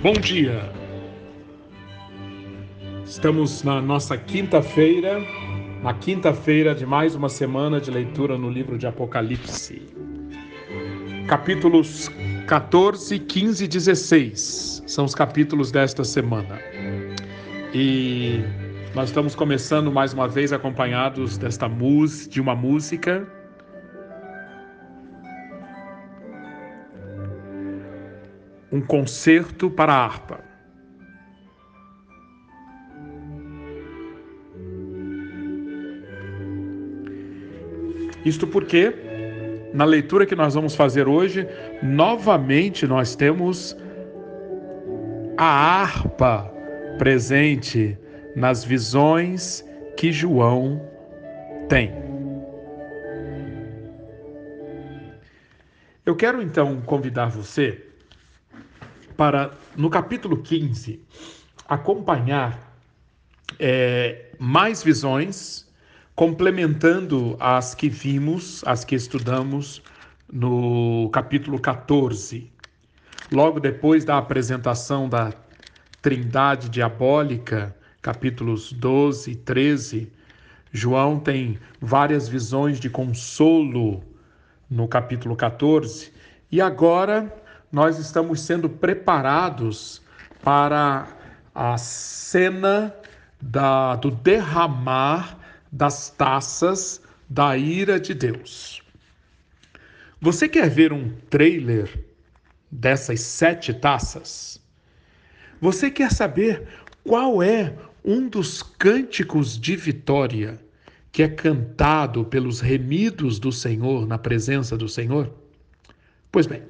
Bom dia! Estamos na nossa quinta-feira, na quinta-feira de mais uma semana de leitura no livro de Apocalipse. Capítulos 14, 15 e 16 são os capítulos desta semana. E nós estamos começando mais uma vez acompanhados desta música, de uma música um concerto para a harpa. Isto porque, na leitura que nós vamos fazer hoje, novamente nós temos a harpa presente nas visões que João tem. Eu quero então convidar você para, no capítulo 15, acompanhar é, mais visões, complementando as que vimos, as que estudamos no capítulo 14. Logo depois da apresentação da Trindade Diabólica, capítulos 12 e 13, João tem várias visões de consolo no capítulo 14. E agora nós estamos sendo preparados para a cena da, do derramar das taças da ira de Deus. Você quer ver um trailer dessas sete taças? Você quer saber qual é um dos cânticos de vitória que é cantado pelos remidos do Senhor na presença do Senhor? Pois bem,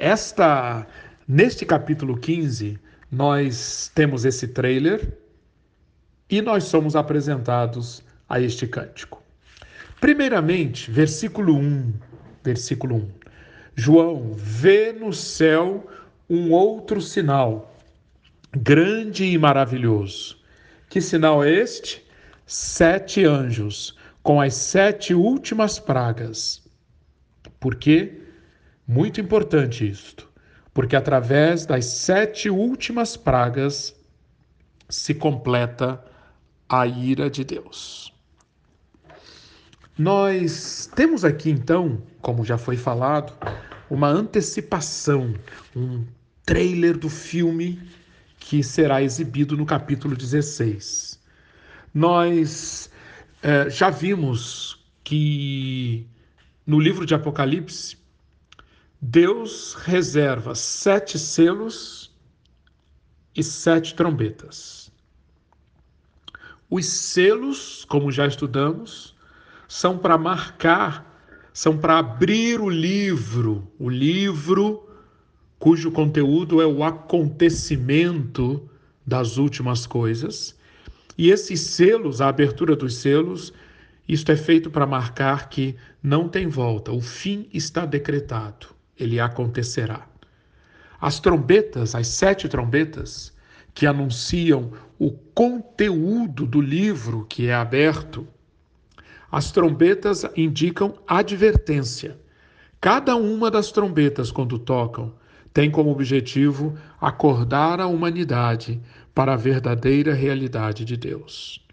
esta, neste capítulo 15, nós temos esse trailer e nós somos apresentados a este cântico. Primeiramente, versículo 1, versículo 1. João vê no céu um outro sinal, grande e maravilhoso. Que sinal é este? Sete anjos, com as sete últimas pragas. Por quê? Muito importante isto, porque através das sete últimas pragas se completa a ira de Deus. Nós temos aqui então, como já foi falado, uma antecipação, um trailer do filme que será exibido no capítulo 16. Nós eh, já vimos que no livro de Apocalipse Deus reserva sete selos e sete trombetas. Os selos, como já estudamos, são para marcar, são para abrir o livro, o livro cujo conteúdo é o acontecimento das últimas coisas. E esses selos, a abertura dos selos, isto é feito para marcar que não tem volta, o fim está decretado ele acontecerá. As trombetas, as sete trombetas, que anunciam o conteúdo do livro que é aberto, as trombetas indicam advertência. Cada uma das trombetas, quando tocam, tem como objetivo acordar a humanidade para a verdadeira realidade de Deus.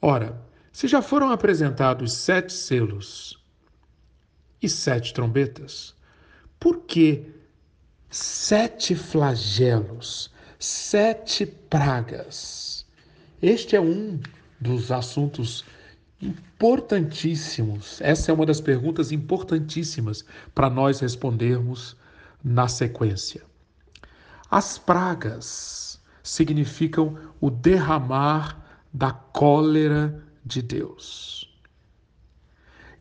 Ora, se já foram apresentados sete selos e sete trombetas, por que sete flagelos, sete pragas? Este é um dos assuntos importantíssimos. Essa é uma das perguntas importantíssimas para nós respondermos na sequência. As pragas significam o derramar da cólera de Deus.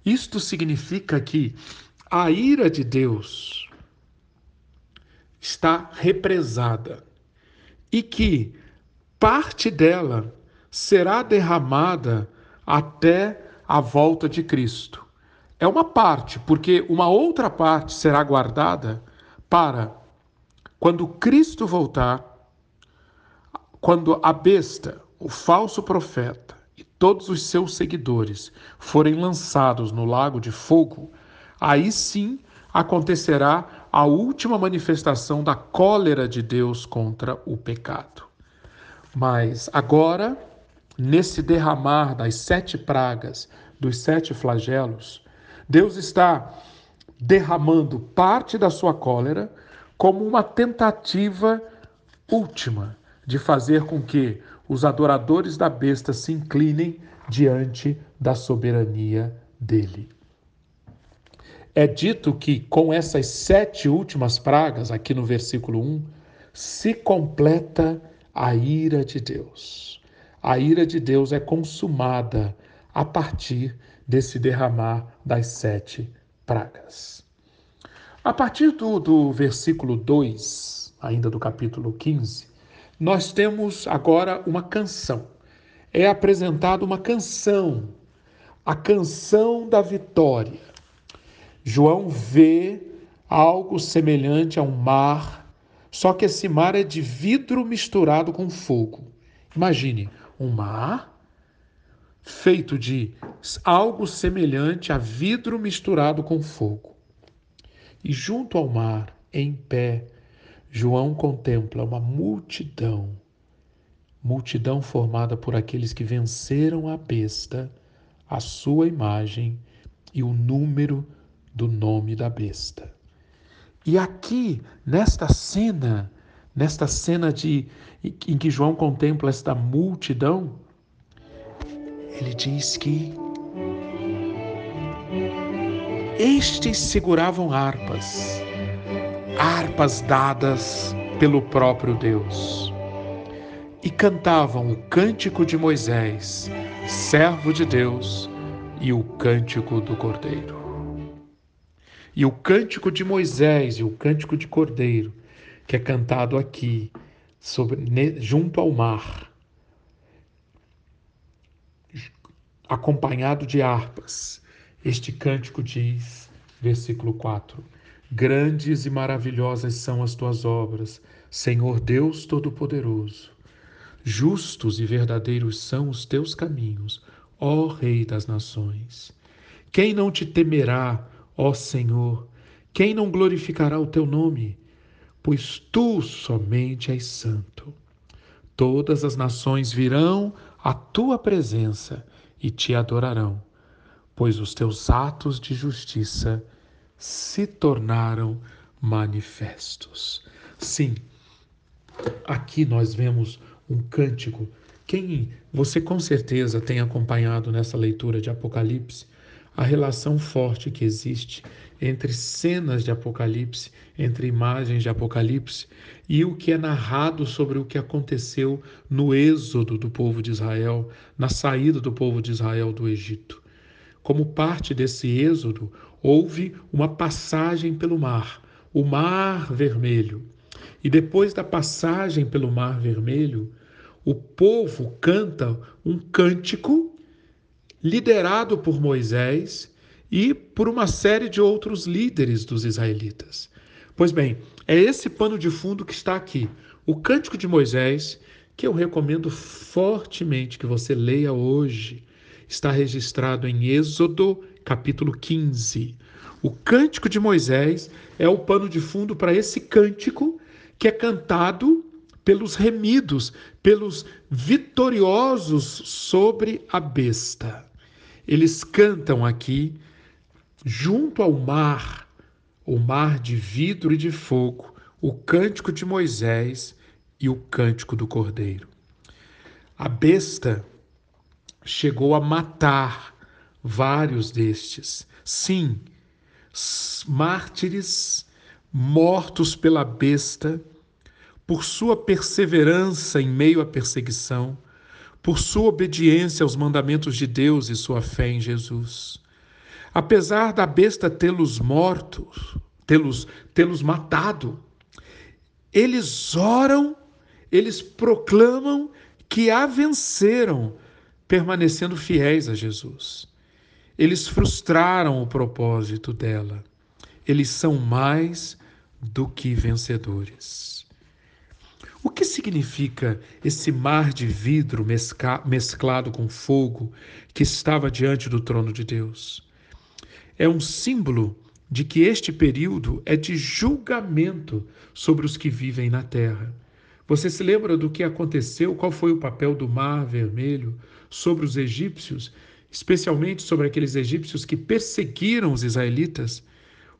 Isto significa que a ira de Deus está represada e que parte dela será derramada até a volta de Cristo. É uma parte, porque uma outra parte será guardada para quando Cristo voltar, quando a besta, o falso profeta e todos os seus seguidores forem lançados no lago de fogo aí sim acontecerá a última manifestação da cólera de Deus contra o pecado. Mas agora, nesse derramar das sete pragas, dos sete flagelos, Deus está derramando parte da sua cólera como uma tentativa última de fazer com que os adoradores da besta se inclinem diante da soberania dele. É dito que com essas sete últimas pragas, aqui no versículo 1, se completa a ira de Deus. A ira de Deus é consumada a partir desse derramar das sete pragas. A partir do, do versículo 2, ainda do capítulo 15, nós temos agora uma canção. É apresentada uma canção, a canção da vitória. João vê algo semelhante a um mar, só que esse mar é de vidro misturado com fogo. Imagine um mar feito de algo semelhante a vidro misturado com fogo. E junto ao mar, em pé, João contempla uma multidão, multidão formada por aqueles que venceram a besta, a sua imagem e o número do nome da besta. E aqui, nesta cena, nesta cena de, em que João contempla esta multidão, ele diz que estes seguravam harpas, harpas dadas pelo próprio Deus, e cantavam o cântico de Moisés, servo de Deus, e o cântico do Cordeiro. E o cântico de Moisés e o cântico de Cordeiro, que é cantado aqui, sobre, junto ao mar, acompanhado de harpas. Este cântico diz, versículo 4: Grandes e maravilhosas são as tuas obras, Senhor Deus Todo-Poderoso. Justos e verdadeiros são os teus caminhos, ó Rei das nações. Quem não te temerá, Ó Senhor, quem não glorificará o teu nome? Pois tu somente és santo. Todas as nações virão à tua presença e te adorarão, pois os teus atos de justiça se tornaram manifestos. Sim, aqui nós vemos um cântico. Quem você com certeza tem acompanhado nessa leitura de Apocalipse, a relação forte que existe entre cenas de Apocalipse, entre imagens de Apocalipse e o que é narrado sobre o que aconteceu no êxodo do povo de Israel, na saída do povo de Israel do Egito. Como parte desse êxodo, houve uma passagem pelo mar, o Mar Vermelho. E depois da passagem pelo Mar Vermelho, o povo canta um cântico liderado por Moisés e por uma série de outros líderes dos israelitas. Pois bem, é esse pano de fundo que está aqui, o Cântico de Moisés, que eu recomendo fortemente que você leia hoje. Está registrado em Êxodo, capítulo 15. O Cântico de Moisés é o pano de fundo para esse cântico que é cantado pelos remidos, pelos vitoriosos sobre a besta. Eles cantam aqui, junto ao mar, o mar de vidro e de fogo, o cântico de Moisés e o cântico do Cordeiro. A besta chegou a matar vários destes. Sim, mártires mortos pela besta por sua perseverança em meio à perseguição, por sua obediência aos mandamentos de Deus e sua fé em Jesus. Apesar da besta tê-los mortos, tê-los tê-los matado, eles oram, eles proclamam que a venceram, permanecendo fiéis a Jesus. Eles frustraram o propósito dela. Eles são mais do que vencedores. O que significa esse mar de vidro mesclado com fogo que estava diante do trono de Deus? É um símbolo de que este período é de julgamento sobre os que vivem na terra. Você se lembra do que aconteceu? Qual foi o papel do Mar Vermelho sobre os egípcios, especialmente sobre aqueles egípcios que perseguiram os israelitas?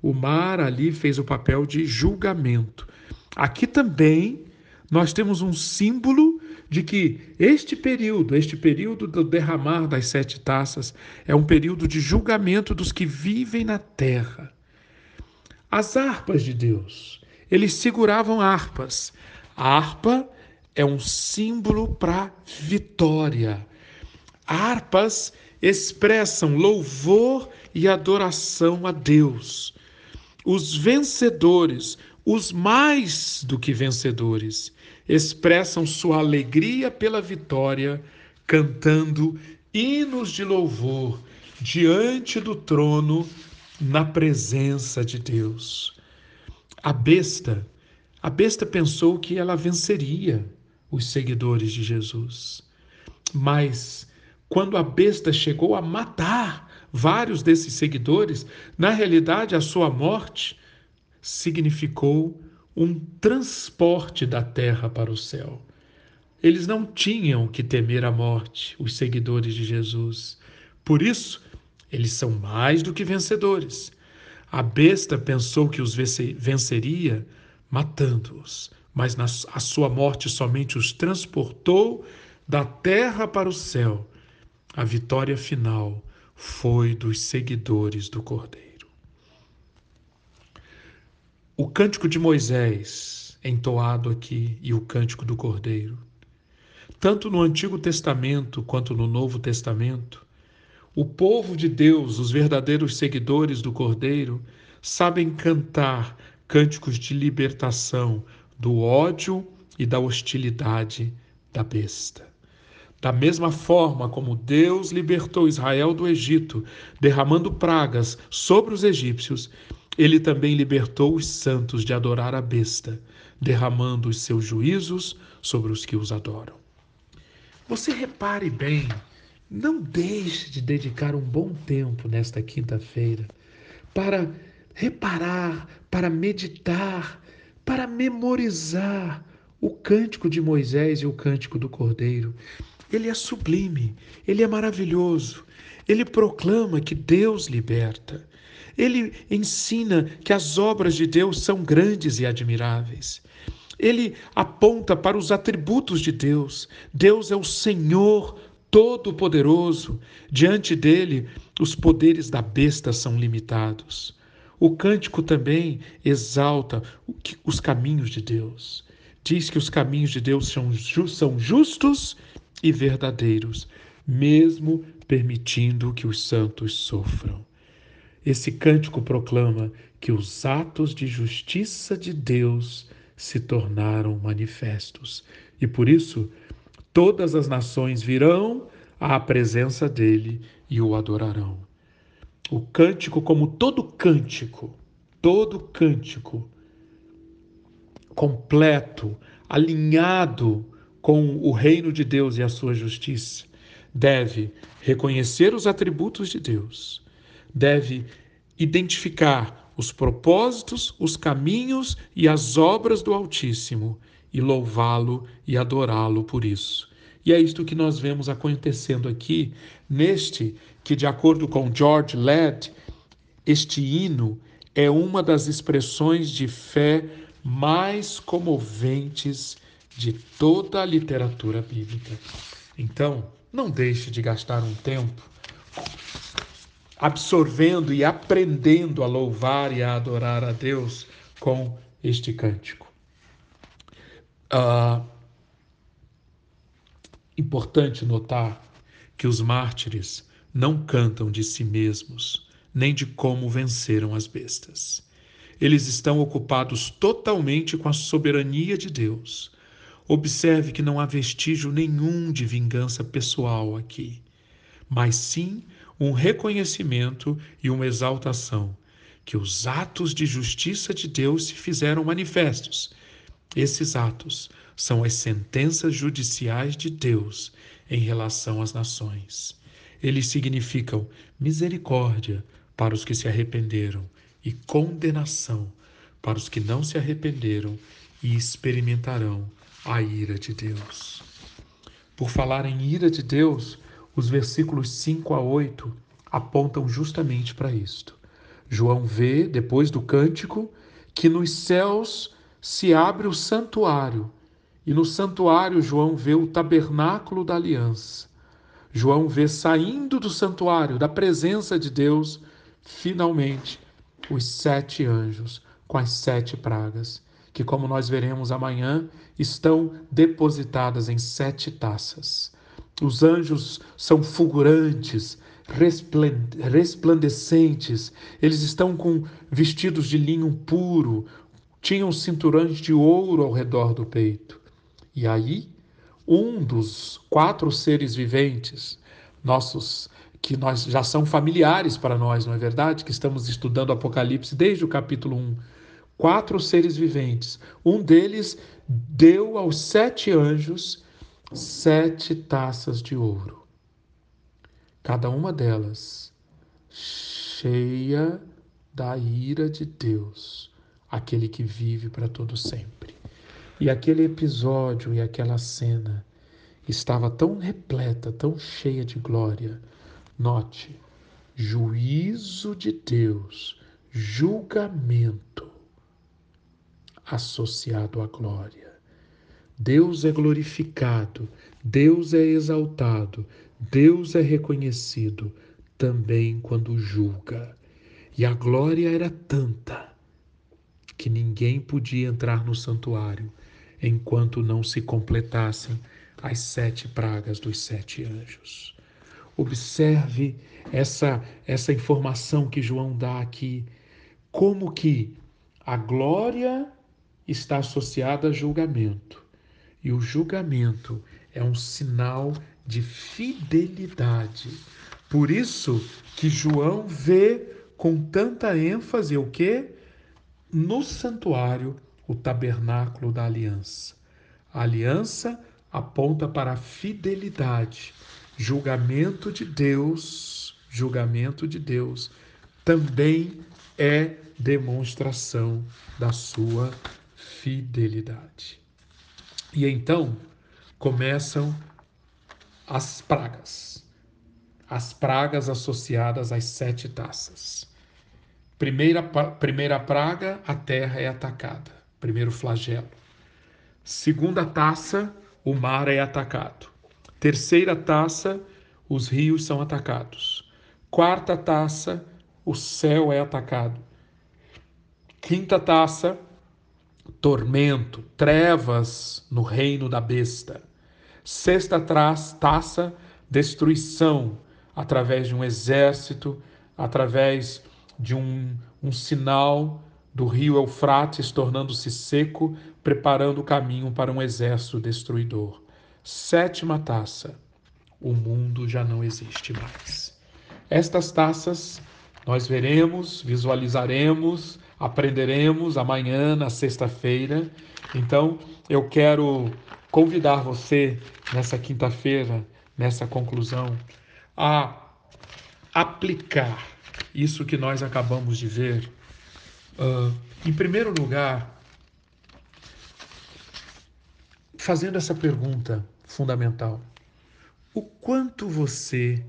O mar ali fez o papel de julgamento. Aqui também nós temos um símbolo de que este período, este período do derramar das sete taças, é um período de julgamento dos que vivem na terra. As harpas de Deus, eles seguravam harpas. A harpa é um símbolo para vitória. Harpas expressam louvor e adoração a Deus. Os vencedores, os mais do que vencedores, expressam sua alegria pela vitória, cantando hinos de louvor diante do trono, na presença de Deus. A besta a besta pensou que ela venceria os seguidores de Jesus. Mas quando a besta chegou a matar vários desses seguidores, na realidade a sua morte significou um transporte da terra para o céu. Eles não tinham que temer a morte, os seguidores de Jesus. Por isso, eles são mais do que vencedores. A besta pensou que os venceria matando-os, mas a sua morte somente os transportou da terra para o céu. A vitória final foi dos seguidores do Cordeiro. O cântico de Moisés, entoado aqui, e o cântico do Cordeiro. Tanto no Antigo Testamento quanto no Novo Testamento, o povo de Deus, os verdadeiros seguidores do Cordeiro, sabem cantar cânticos de libertação do ódio e da hostilidade da besta. Da mesma forma como Deus libertou Israel do Egito, derramando pragas sobre os egípcios, ele também libertou os santos de adorar a besta, derramando os seus juízos sobre os que os adoram. Você repare bem, não deixe de dedicar um bom tempo nesta quinta-feira para reparar, para meditar, para memorizar o cântico de Moisés e o cântico do Cordeiro. Ele é sublime, ele é maravilhoso, ele proclama que Deus liberta. Ele ensina que as obras de Deus são grandes e admiráveis. Ele aponta para os atributos de Deus. Deus é o Senhor Todo-Poderoso. Diante dele, os poderes da besta são limitados. O cântico também exalta os caminhos de Deus. Diz que os caminhos de Deus são justos e verdadeiros, mesmo permitindo que os santos sofram. Esse cântico proclama que os atos de justiça de Deus se tornaram manifestos e por isso todas as nações virão à presença dele e o adorarão. O cântico, como todo cântico, todo cântico completo, alinhado com o reino de Deus e a sua justiça, deve reconhecer os atributos de Deus, deve identificar os propósitos, os caminhos e as obras do Altíssimo e louvá-lo e adorá-lo por isso. E é isto que nós vemos acontecendo aqui neste que, de acordo com George Led, este hino é uma das expressões de fé mais comoventes de toda a literatura bíblica. Então, não deixe de gastar um tempo absorvendo e aprendendo a louvar e a adorar a Deus com este cântico. Uh, importante notar que os mártires não cantam de si mesmos, nem de como venceram as bestas. Eles estão ocupados totalmente com a soberania de Deus. Observe que não há vestígio nenhum de vingança pessoal aqui, mas sim um reconhecimento e uma exaltação que os atos de justiça de Deus se fizeram manifestos. Esses atos são as sentenças judiciais de Deus em relação às nações. Eles significam misericórdia para os que se arrependeram e condenação para os que não se arrependeram e experimentarão a ira de Deus. Por falar em ira de Deus, os versículos 5 a 8 apontam justamente para isto. João vê, depois do cântico, que nos céus se abre o santuário, e no santuário João vê o tabernáculo da aliança. João vê saindo do santuário, da presença de Deus, finalmente, os sete anjos com as sete pragas, que, como nós veremos amanhã, estão depositadas em sete taças. Os anjos são fulgurantes, resplandecentes, eles estão com vestidos de linho puro, tinham cinturões de ouro ao redor do peito. E aí, um dos quatro seres viventes, nossos que nós já são familiares para nós, não é verdade? Que estamos estudando Apocalipse desde o capítulo 1. Quatro seres viventes. Um deles deu aos sete anjos sete taças de ouro. Cada uma delas cheia da ira de Deus, aquele que vive para todo sempre. E aquele episódio e aquela cena estava tão repleta, tão cheia de glória, Note, juízo de Deus, julgamento associado à glória. Deus é glorificado, Deus é exaltado, Deus é reconhecido também quando julga. E a glória era tanta que ninguém podia entrar no santuário enquanto não se completassem as sete pragas dos sete anjos. Observe essa, essa informação que João dá aqui. Como que a glória está associada a julgamento. E o julgamento é um sinal de fidelidade. Por isso que João vê com tanta ênfase o que? No santuário, o tabernáculo da aliança. A aliança aponta para a fidelidade julgamento de Deus, julgamento de Deus, também é demonstração da sua fidelidade. E então começam as pragas, as pragas associadas às sete taças. Primeira, primeira praga, a terra é atacada, primeiro flagelo. Segunda taça, o mar é atacado. Terceira taça, os rios são atacados. Quarta taça, o céu é atacado. Quinta taça, tormento, trevas no reino da besta. Sexta taça, destruição através de um exército, através de um, um sinal do rio Eufrates tornando-se seco, preparando o caminho para um exército destruidor. Sétima taça: o mundo já não existe mais. Estas taças nós veremos, visualizaremos, aprenderemos amanhã, na sexta-feira. Então, eu quero convidar você nessa quinta-feira, nessa conclusão, a aplicar isso que nós acabamos de ver. Uh, em primeiro lugar, fazendo essa pergunta: fundamental. O quanto você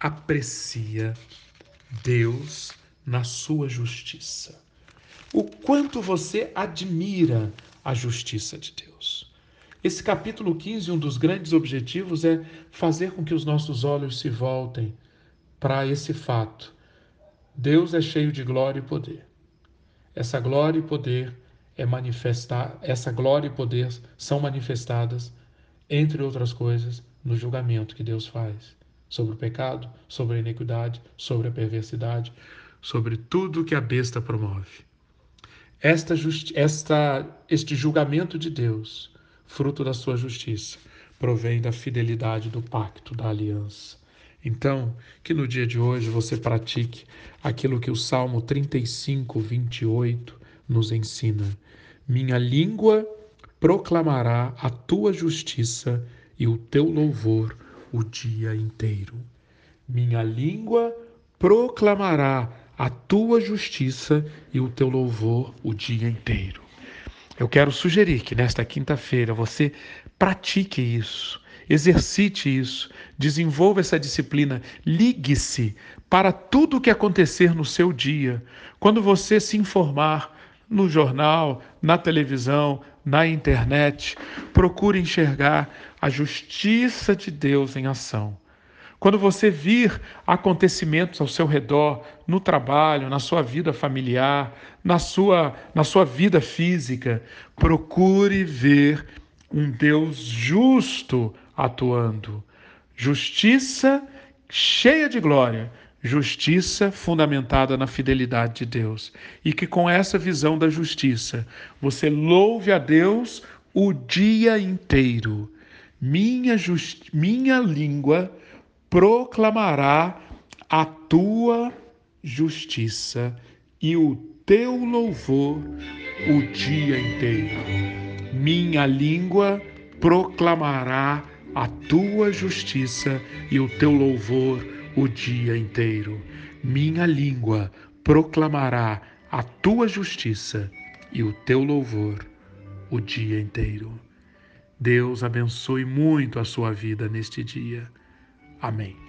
aprecia Deus na sua justiça. O quanto você admira a justiça de Deus. Esse capítulo 15, um dos grandes objetivos é fazer com que os nossos olhos se voltem para esse fato. Deus é cheio de glória e poder. Essa glória e poder é manifestar, essa glória e poder são manifestadas entre outras coisas, no julgamento que Deus faz sobre o pecado, sobre a iniquidade, sobre a perversidade, sobre tudo que a besta promove. Esta, esta, este julgamento de Deus, fruto da sua justiça, provém da fidelidade do pacto, da aliança. Então, que no dia de hoje você pratique aquilo que o Salmo 35, 28 nos ensina. Minha língua proclamará a tua justiça e o teu louvor o dia inteiro. Minha língua proclamará a tua justiça e o teu louvor o dia inteiro. Eu quero sugerir que nesta quinta-feira você pratique isso, exercite isso, desenvolva essa disciplina, ligue-se para tudo o que acontecer no seu dia. Quando você se informar no jornal, na televisão, na internet, procure enxergar a justiça de Deus em ação. Quando você vir acontecimentos ao seu redor, no trabalho, na sua vida familiar, na sua, na sua vida física, procure ver um Deus justo atuando. Justiça cheia de glória, justiça fundamentada na fidelidade de Deus. E que com essa visão da justiça, você louve a Deus o dia inteiro. Minha, just... minha língua proclamará a tua justiça e o teu louvor o dia inteiro. Minha língua proclamará a tua justiça e o teu louvor o dia inteiro. Minha língua proclamará a tua justiça e o teu louvor o dia inteiro. Deus abençoe muito a sua vida neste dia. Amém.